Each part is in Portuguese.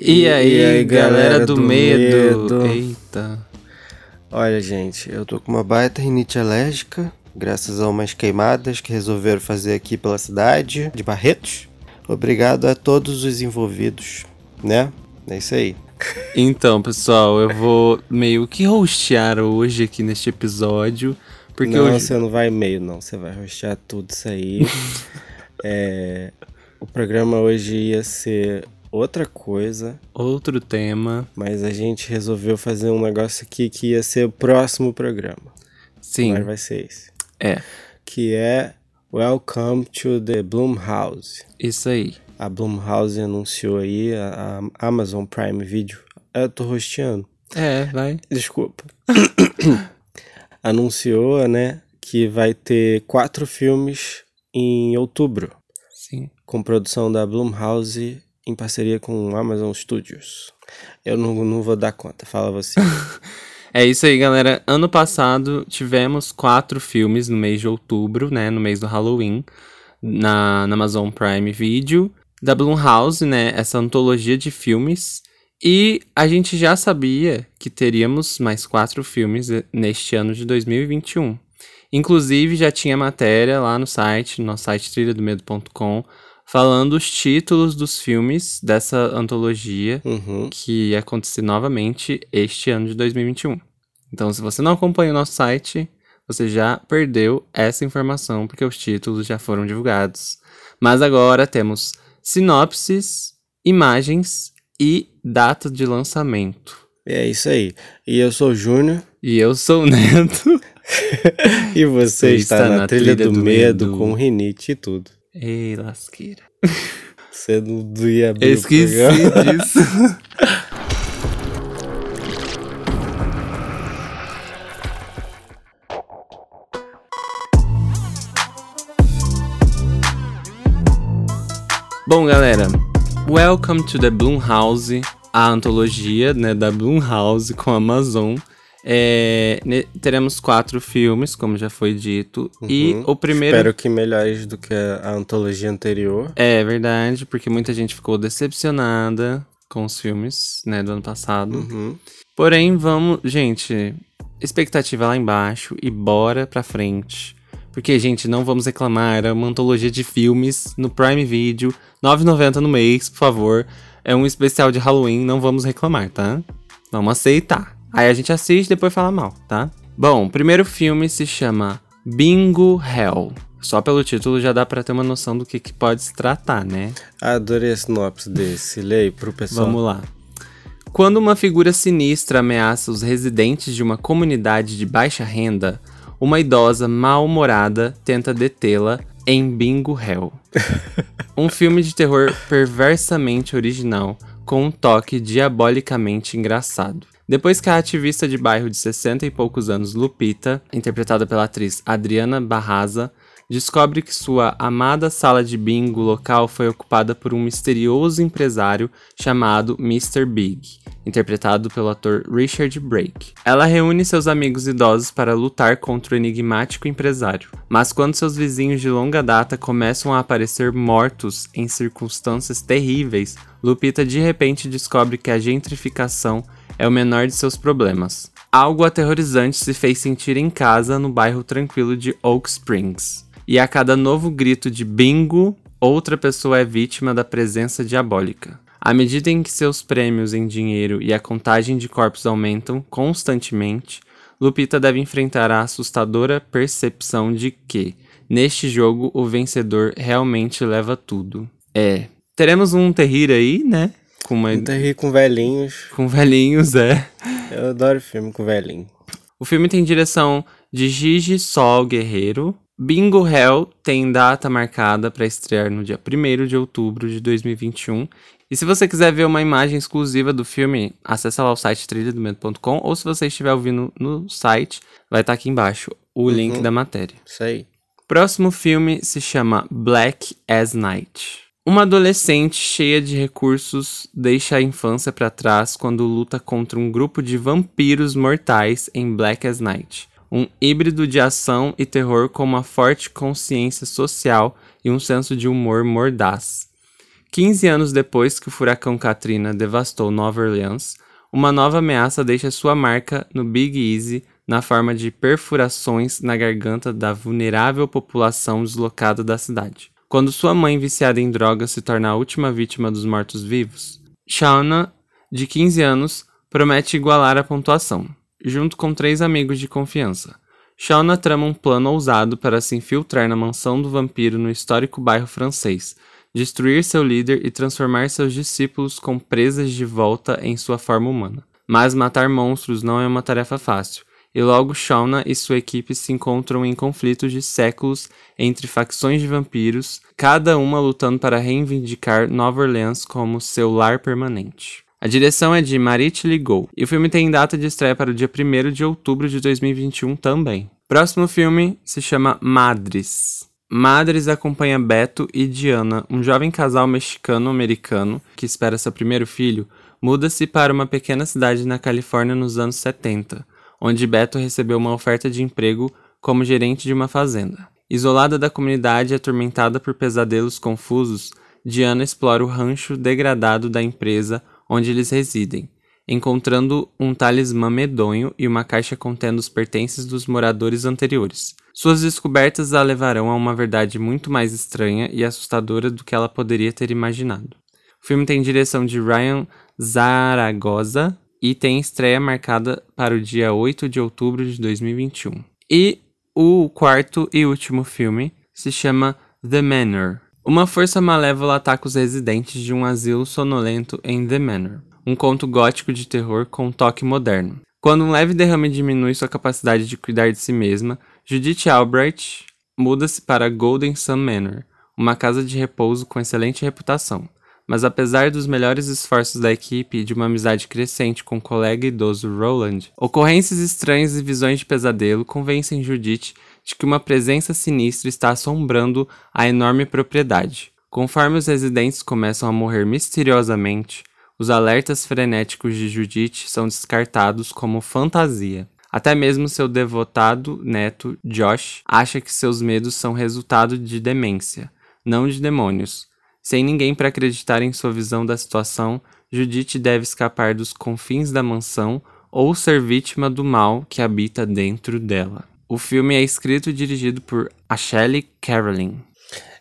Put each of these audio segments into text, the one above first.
E aí, E aí, galera, galera do, do medo. medo? Eita. Olha, gente, eu tô com uma baita rinite alérgica, graças a umas queimadas que resolveram fazer aqui pela cidade de Barretos. Obrigado a todos os envolvidos, né? É isso aí. Então, pessoal, eu vou meio que hostear hoje aqui neste episódio. Porque não, hoje. você não vai meio, não. Você vai rostear tudo isso aí. É, o programa hoje ia ser outra coisa, Outro tema. mas a gente resolveu fazer um negócio aqui que ia ser o próximo programa. Sim. Agora vai ser esse. É. Que é Welcome to the Blumhouse. Isso aí. A Blumhouse anunciou aí, a, a Amazon Prime Video. Eu tô rosteando. É, vai. Desculpa. anunciou, né, que vai ter quatro filmes em outubro, Sim. com produção da Blumhouse em parceria com o Amazon Studios. Eu não, não vou dar conta, fala você. É isso aí, galera. Ano passado tivemos quatro filmes no mês de outubro, né? No mês do Halloween, na, na Amazon Prime Video, da Blumhouse, né? Essa antologia de filmes. E a gente já sabia que teríamos mais quatro filmes eh, neste ano de 2021. Inclusive, já tinha matéria lá no site, no nosso site trilhadomedo.com, falando os títulos dos filmes dessa antologia Uhum. que ia acontecer novamente este ano de 2021. Então, se você não acompanha o nosso site, você já perdeu essa informação, porque os títulos já foram divulgados. Mas agora temos sinopses, imagens e data de lançamento. É isso aí. E eu sou o Júnior. E eu sou o Neto. E você está, na, trilha, do, medo, com rinite e tudo. Ei, lasqueira. Você não não ia abrir Esqueci disso. Bom, galera, Welcome to the Blumhouse, a antologia né, da Blumhouse com a Amazon. É, teremos quatro filmes, como já foi dito. E Uhum. o primeiro. Espero que melhores do que a antologia anterior. É verdade, porque muita gente ficou decepcionada com os filmes, né, do ano passado. Uhum. Porém, vamos, gente, expectativa lá embaixo e bora pra frente. Porque, gente, não vamos reclamar, é uma antologia de filmes no Prime Video, R$ 9,90 no mês, por favor. É um especial de Halloween, não vamos reclamar, tá? Vamos aceitar. Aí a gente assiste e depois fala mal, tá? Bom, o primeiro filme se chama Bingo Hell. Só pelo título já dá pra ter uma noção do que, que pode se tratar, né? Adorei a sinopse desse. Leia pro pessoal. Vamos lá. Quando uma figura sinistra ameaça os residentes de uma comunidade de baixa renda, uma idosa mal-humorada tenta detê-la em Bingo Hell. um filme de terror perversamente original, com um toque diabolicamente engraçado. Depois que a ativista de bairro de 60 e poucos anos Lupita, interpretada pela atriz Adriana Barraza, descobre que sua amada sala de bingo local foi ocupada por um misterioso empresário chamado Mr. Big, interpretado pelo ator Richard Brake. Ela reúne seus amigos idosos para lutar contra o enigmático empresário, mas quando seus vizinhos de longa data começam a aparecer mortos em circunstâncias terríveis, Lupita de repente descobre que a gentrificação é o menor de seus problemas. Algo aterrorizante se fez sentir em casa no bairro tranquilo de Oak Springs. E a cada novo grito de bingo, outra pessoa é vítima da presença diabólica. À medida em que seus prêmios em dinheiro e a contagem de corpos aumentam constantemente, Lupita deve enfrentar a assustadora percepção de que, neste jogo, o vencedor realmente leva tudo. É. Teremos um terrir aí, né? Com, uma, com velhinhos. com velhinhos, é. Eu adoro filme com velhinho. O filme tem direção de Gigi Sol Guerreiro. Bingo Hell tem data marcada para estrear no dia 1 de outubro de 2021. E se você quiser ver uma imagem exclusiva do filme, acessa lá o site trilhadomedo.com ou se você estiver ouvindo no site, vai estar aqui embaixo o link da matéria. Isso aí. Próximo filme se chama Black as Night. Uma adolescente cheia de recursos deixa a infância para trás quando luta contra um grupo de vampiros mortais em Black as Night. Um híbrido de ação e terror com uma forte consciência social e um senso de humor mordaz. 15 anos depois que o furacão Katrina devastou Nova Orleans, uma nova ameaça deixa sua marca no Big Easy na forma de perfurações na garganta da vulnerável população deslocada da cidade. Quando sua mãe, viciada em drogas, se torna a última vítima dos mortos-vivos, Shauna, de 15 anos, promete igualar a pontuação, junto com três amigos de confiança. Shauna trama um plano ousado para se infiltrar na mansão do vampiro no histórico bairro francês, destruir seu líder e transformar seus discípulos com presas de volta em sua forma humana. Mas matar monstros não é uma tarefa fácil, e logo Shauna e sua equipe se encontram em conflitos de séculos entre facções de vampiros, cada uma lutando para reivindicar Nova Orleans como seu lar permanente. A direção é de Marit Ligou, e o filme tem data de estreia para o dia 1 de outubro de 2021 também. Próximo filme se chama Madres. Madres acompanha Beto e Diana, um jovem casal mexicano-americano que espera seu primeiro filho, muda-se para uma pequena cidade na Califórnia nos anos 70, onde Beto recebeu uma oferta de emprego como gerente de uma fazenda. Isolada da comunidade e atormentada por pesadelos confusos, Diana explora o rancho degradado da empresa onde eles residem, encontrando um talismã medonho e uma caixa contendo os pertences dos moradores anteriores. Suas descobertas a levarão a uma verdade muito mais estranha e assustadora do que ela poderia ter imaginado. O filme tem direção de Ryan Zaragoza e tem estreia marcada para o dia 8 de outubro de 2021. E o quarto e último filme se chama The Manor. Uma força malévola ataca os residentes de um asilo sonolento em The Manor, um conto gótico de terror com um toque moderno. Quando um leve derrame diminui sua capacidade de cuidar de si mesma, Judith Albright muda-se para Golden Sun Manor, uma casa de repouso com excelente reputação. Mas apesar dos melhores esforços da equipe e de uma amizade crescente com o colega idoso Roland, ocorrências estranhas e visões de pesadelo convencem Judith de que uma presença sinistra está assombrando a enorme propriedade. Conforme os residentes começam a morrer misteriosamente, os alertas frenéticos de Judith são descartados como fantasia. Até mesmo seu devotado neto, Josh, acha que seus medos são resultado de demência, não de demônios. Sem ninguém para acreditar em sua visão da situação, Judith deve escapar dos confins da mansão ou ser vítima do mal que habita dentro dela. O filme é escrito e dirigido por Ashley Carolyn.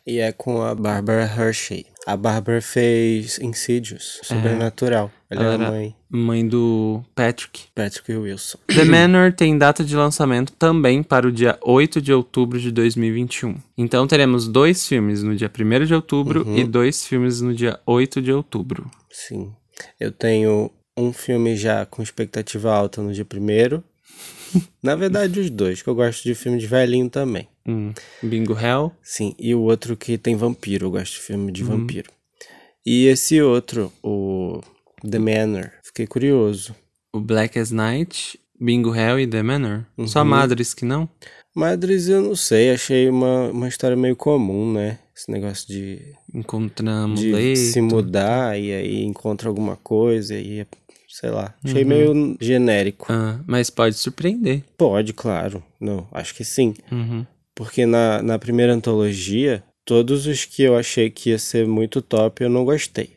E é com a Barbara Hershey. A Barbara fez Insidious, Sobrenatural. Ela, Ela é mãe. Mãe do Patrick. Patrick Wilson. The Manor tem data de lançamento também para o dia 8 de outubro de 2021. Então teremos dois filmes no dia 1 de outubro Uhum. e dois filmes no dia 8 de outubro. Sim. Eu tenho um filme já com expectativa alta no dia primeiro. Na verdade, os dois, que eu gosto de filme de velhinho também. Hum, Bingo Hell. Sim, e o outro que tem vampiro, eu gosto de filme de vampiro. E esse outro, o The Manor, fiquei curioso. O Black as Night, Bingo Hell e The Manor. Só Uhum. Madres que não? Madres eu não sei, achei uma, uma história meio comum, né? Esse negócio de, Encontramos de leito. se mudar e aí encontra alguma coisa e sei lá. Achei Uhum. meio genérico. Ah, mas pode surpreender. Pode, claro. Não, acho que sim. Uhum. Porque na, na primeira antologia, todos os que eu achei que ia ser muito top, eu não gostei.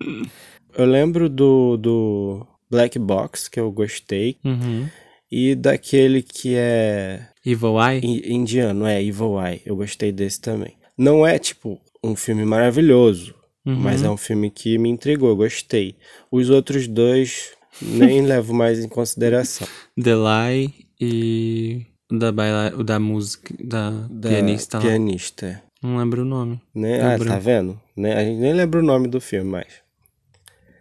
eu lembro do, do Black Box, que eu gostei, Uhum. e daquele que é Evil Eye? indiano, é Evil Eye. Eu gostei desse também. Não é, tipo, um filme maravilhoso, Uhum. mas é um filme que me intrigou, eu gostei. Os outros dois nem levo mais em consideração. The Lie e o da, baila... o da música, da, Da pianista pianista. Não lembro o nome. Né? Lembro. Ah, tá vendo? Né? A gente nem lembra o nome do filme mais.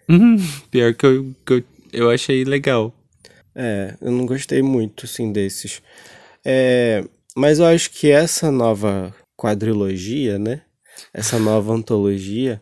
Uhum. Pior que eu, que eu, eu achei legal. É, eu não gostei muito, assim, desses. É, mas eu acho que essa nova quadrilogia, né? Essa nova antologia,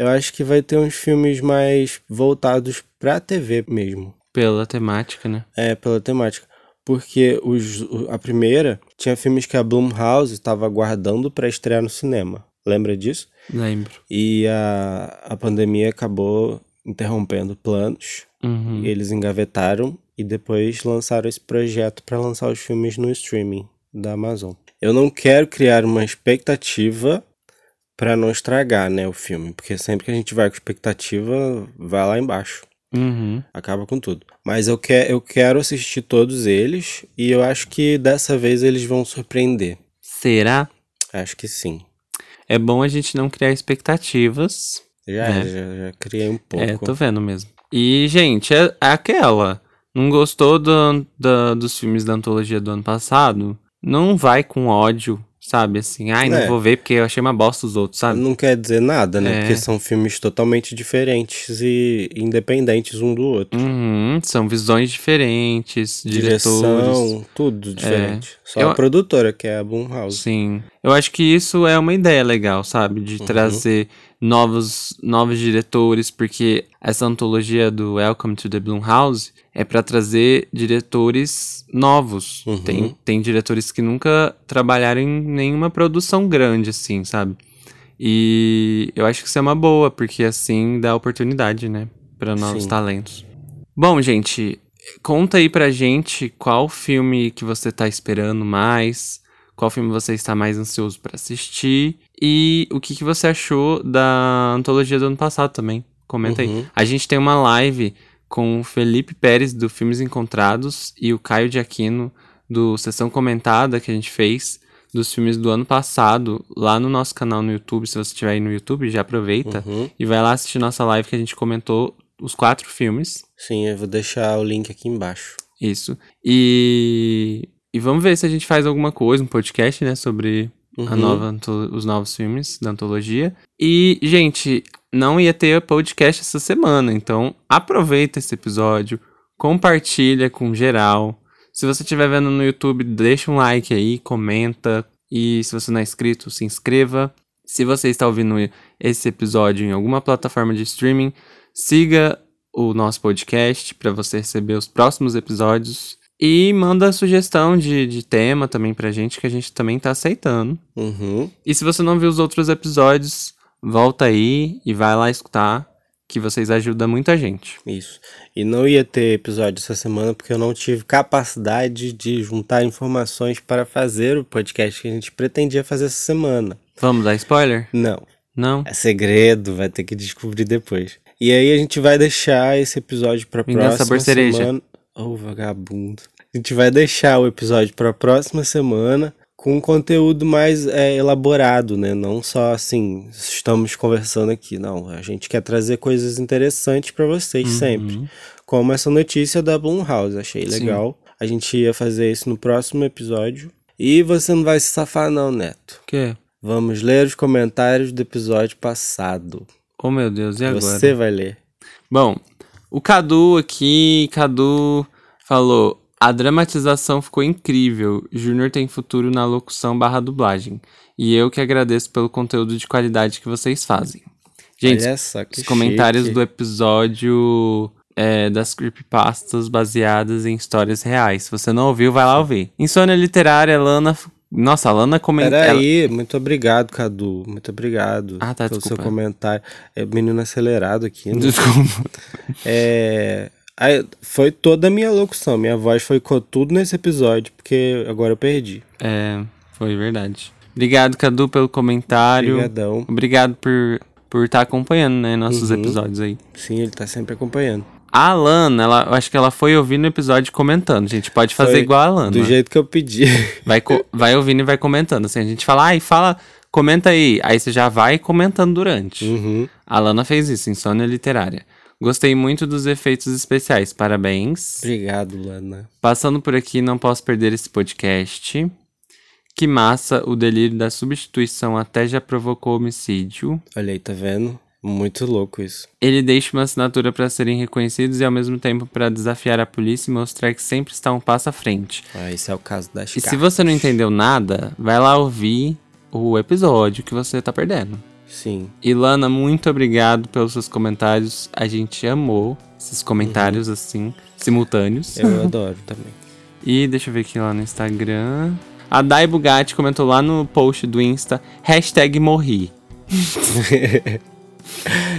eu acho que vai ter uns filmes mais voltados pra TV mesmo. Pela temática, né? É, pela temática. Porque os, a primeira tinha filmes que a Blumhouse estava aguardando pra estrear no cinema. Lembra disso? Lembro. E a, a pandemia acabou interrompendo planos. Uhum. E eles engavetaram e depois lançaram esse projeto para lançar os filmes no streaming da Amazon. Eu não quero criar uma expectativa Pra não estragar, né, o filme. Porque sempre que a gente vai com expectativa, vai lá embaixo. Uhum. Acaba com tudo. Mas eu, que, eu quero assistir todos eles e eu acho que dessa vez eles vão surpreender. Será? Acho que sim. É bom a gente não criar expectativas. Já, É. já, já criei um pouco. É, tô vendo mesmo. E, gente, é, é aquela. Não gostou do, da- dos filmes da antologia do ano passado? Não vai com ódio, sabe? Assim, ai, não É. vou ver porque eu achei uma bosta os outros, sabe? Não quer dizer nada, né? É. Porque são filmes totalmente diferentes e independentes um do outro. Uhum, são visões diferentes, diretores. Direção, tudo diferente. Só Eu- a produtora, que é a Blumhouse. Sim. Eu acho que isso é uma ideia legal, sabe? De Uhum. trazer novos, novos diretores, porque essa antologia do Welcome to the Blumhouse é pra trazer diretores novos. Uhum. Tem, tem diretores que nunca trabalharam em nenhuma produção grande, assim, sabe? E eu acho que isso é uma boa, porque assim dá oportunidade, né? Pra novos Sim. talentos. Bom, gente, conta aí pra gente qual filme que você tá esperando mais, qual filme você está mais ansioso pra assistir e o que, que você achou da antologia do ano passado também. Comenta Uhum. aí. A gente tem uma live com o Felipe Pérez do Filmes Encontrados e o Caio de Aquino do Sessão Comentada que a gente fez dos filmes do ano passado lá no nosso canal no YouTube. Se você estiver aí no YouTube, já aproveita Uhum. e vai lá assistir nossa live que a gente comentou os quatro filmes. Sim, eu vou deixar o link aqui embaixo. Isso. E, e vamos ver se a gente faz alguma coisa, um podcast, né, sobre a Uhum. nova, anto- os novos filmes da antologia. E, gente, não ia ter podcast essa semana, então aproveita esse episódio, compartilha com geral. Se você estiver vendo no YouTube, deixa um like aí, comenta. E se você não é inscrito, se inscreva. Se você está ouvindo esse episódio em alguma plataforma de streaming, siga o nosso podcast para você receber os próximos episódios. E manda sugestão de, de tema também pra gente, que a gente também tá aceitando. Uhum. E se você não viu os outros episódios, volta aí e vai lá escutar, que vocês ajudam muito a gente. Isso. E não ia ter episódio essa semana porque eu não tive capacidade de juntar informações para fazer o podcast que a gente pretendia fazer essa semana. Vamos dar spoiler? Não. Não? É segredo, vai ter que descobrir depois. E aí a gente vai deixar esse episódio pra Vingança próxima sabor cereja. semana. Ô, vagabundo. A gente vai deixar o episódio pra próxima semana com um conteúdo mais é, elaborado, né? Não só assim, estamos conversando aqui. Não, a gente quer trazer coisas interessantes pra vocês sempre. Como essa notícia da Blumhouse, achei Sim. legal. A gente ia fazer isso no próximo episódio. E você não vai se safar não, Neto. O quê? Vamos ler os comentários do episódio passado. Oh meu Deus, e agora? Você vai ler. Bom, o Cadu aqui, Cadu falou: a dramatização ficou incrível. Júnior tem futuro na locução barra dublagem. E eu que agradeço pelo conteúdo de qualidade que vocês fazem. Gente, só os comentários chique. do episódio é, das creepypastas baseadas em histórias reais. Se você não ouviu, vai lá ouvir. Insônia Literária, Lana. Nossa, a Lana comentou. Peraí, muito obrigado, Cadu. Muito obrigado Ah, tá, pelo desculpa. seu comentário. É menino acelerado aqui, né? Desculpa. É, aí, foi toda a minha locução. Minha voz foi com tudo nesse episódio, porque agora eu perdi. É, foi verdade. Obrigado, Cadu, pelo comentário. Obrigadão. Obrigado por por estar acompanhando, né, nossos Uhum. episódios aí. Sim, ele tá sempre acompanhando. A Alana, ela, eu acho que ela foi ouvindo o episódio e comentando. A gente pode fazer Foi igual a Alana. Do jeito que eu pedi. Vai, vai ouvindo e vai comentando. Assim, a gente fala, ai, fala, comenta aí. Aí você já vai comentando durante. Uhum. A Alana fez isso, Insônia Literária. Gostei muito dos efeitos especiais, parabéns. Obrigado, Lana. Passando por aqui, não posso perder esse podcast. Que massa, o delírio da substituição até já provocou homicídio. Olha aí, tá vendo? Muito louco isso. Ele deixa uma assinatura para serem reconhecidos e ao mesmo tempo para desafiar a polícia e mostrar que sempre está um passo à frente. Ah, esse é o caso da E Chica. se você não entendeu nada, vai lá ouvir o episódio que você tá perdendo. Sim. Ilana, muito obrigado pelos seus comentários. A gente amou esses comentários Uhum. assim, simultâneos. Eu adoro também. E deixa eu ver aqui lá no Instagram. A Dai Bugatti comentou lá no post do Insta, hashtag morri.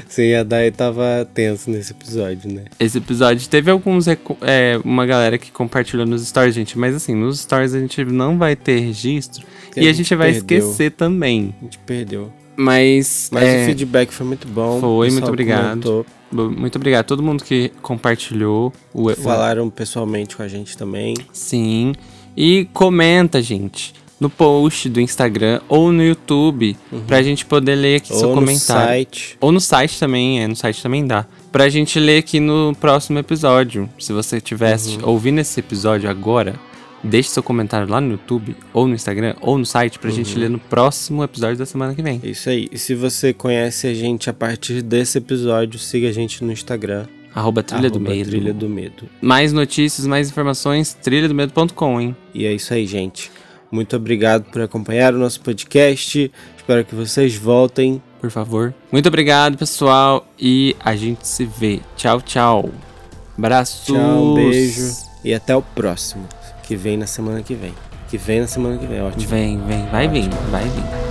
Sim, a Dai tava tenso nesse episódio, né? Esse episódio teve alguns. É, uma galera que compartilhou nos stories, gente. Mas assim, nos stories a gente não vai ter registro. E E, a gente gente vai perdeu. esquecer também. A gente perdeu. Mas. Mas é, o feedback foi muito bom. Foi, muito obrigado. comentou. Muito obrigado a todo mundo que compartilhou o. o- Falaram pessoalmente com a gente também. Sim. E comenta, gente, no post do Instagram ou no YouTube, pra gente poder ler aqui seu Uhum. Ou no comentário. site. Ou no site também, é, no site também dá. Pra gente ler aqui no próximo episódio. Se você tivesse Uhum. ouvindo esse episódio agora, deixe seu comentário lá no YouTube, ou no Instagram, ou no site, pra Uhum. gente ler no próximo episódio da semana que vem. Isso aí. E se você conhece a gente a partir desse episódio, siga a gente no Instagram. Arroba Trilha do arroba Medo. Trilha do Medo. Mais notícias, mais informações, trilhadomedo.com, hein? E é isso aí, gente. Muito obrigado por acompanhar o nosso podcast. Espero que vocês voltem. Por favor. Muito obrigado, pessoal. E a gente se vê. Tchau, tchau. Abraços. Tchau, um beijo. E até o próximo. Que vem na semana que vem. Que vem na semana que vem, ótimo. Vem, vem. Vai vir, vai vir.